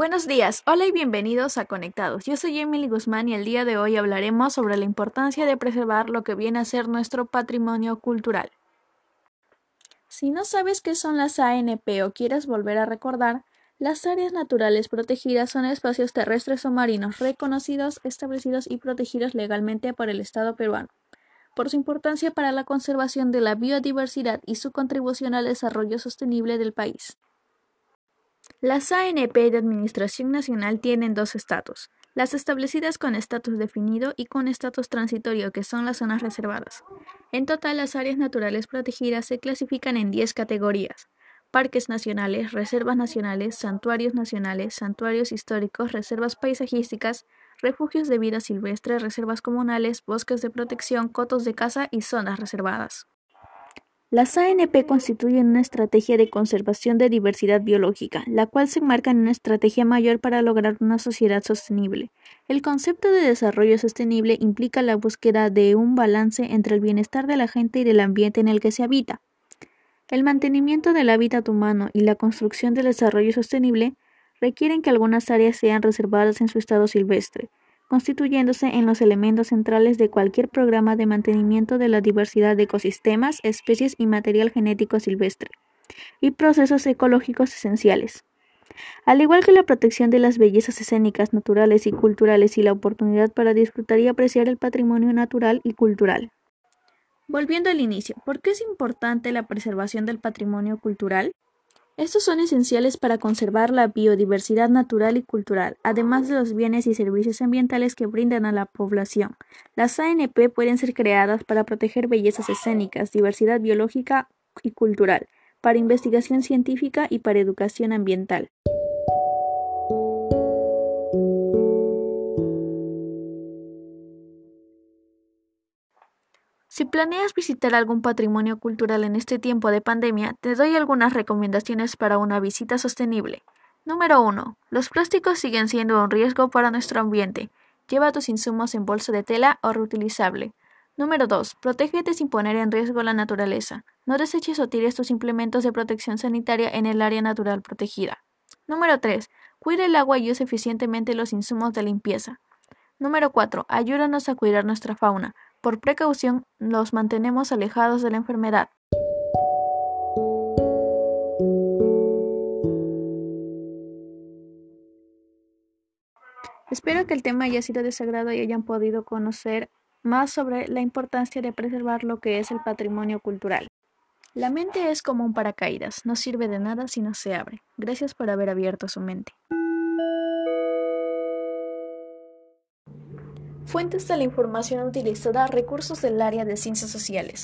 Buenos días, hola y bienvenidos a Conectados. Yo soy Emily Guzmán y el día de hoy hablaremos sobre la importancia de preservar lo que viene a ser nuestro patrimonio cultural. Si no sabes qué son las ANP o quieres volver a recordar, las áreas naturales protegidas son espacios terrestres o marinos reconocidos, establecidos y protegidos legalmente por el Estado peruano, por su importancia para la conservación de la biodiversidad y su contribución al desarrollo sostenible del país. Las ANP de Administración Nacional tienen dos estatus, las establecidas con estatus definido y con estatus transitorio, que son las zonas reservadas. En total, las áreas naturales protegidas se clasifican en 10 categorías. Parques nacionales, reservas nacionales, santuarios nacionales, santuarios históricos, reservas paisajísticas, refugios de vida silvestre, reservas comunales, bosques de protección, cotos de caza y zonas reservadas. Las ANP constituyen una estrategia de conservación de diversidad biológica, la cual se enmarca en una estrategia mayor para lograr una sociedad sostenible. El concepto de desarrollo sostenible implica la búsqueda de un balance entre el bienestar de la gente y del ambiente en el que se habita. El mantenimiento del hábitat humano y la construcción del desarrollo sostenible requieren que algunas áreas sean reservadas en su estado silvestre, constituyéndose en los elementos centrales de cualquier programa de mantenimiento de la diversidad de ecosistemas, especies y material genético silvestre, y procesos ecológicos esenciales. Al igual que la protección de las bellezas escénicas, naturales y culturales y la oportunidad para disfrutar y apreciar el patrimonio natural y cultural. Volviendo al inicio, ¿por qué es importante la preservación del patrimonio cultural? Estos son esenciales para conservar la biodiversidad natural y cultural, además de los bienes y servicios ambientales que brindan a la población. Las ANP pueden ser creadas para proteger bellezas escénicas, diversidad biológica y cultural, para investigación científica y para educación ambiental. Si planeas visitar algún patrimonio cultural en este tiempo de pandemia, te doy algunas recomendaciones para una visita sostenible. Número 1. Los plásticos siguen siendo un riesgo para nuestro ambiente. Lleva tus insumos en bolsa de tela o reutilizable. Número 2. Protégete sin poner en riesgo la naturaleza. No deseches o tires tus implementos de protección sanitaria en el área natural protegida. Número 3. Cuida el agua y use eficientemente los insumos de limpieza. Número 4. Ayúdanos a cuidar nuestra fauna. Por precaución, los mantenemos alejados de la enfermedad. Espero que el tema haya sido de sagrado y hayan podido conocer más sobre la importancia de preservar lo que es el patrimonio cultural. La mente es como un paracaídas, no sirve de nada si no se abre. Gracias por haber abierto su mente. Fuentes de la información utilizada, recursos del área de ciencias sociales.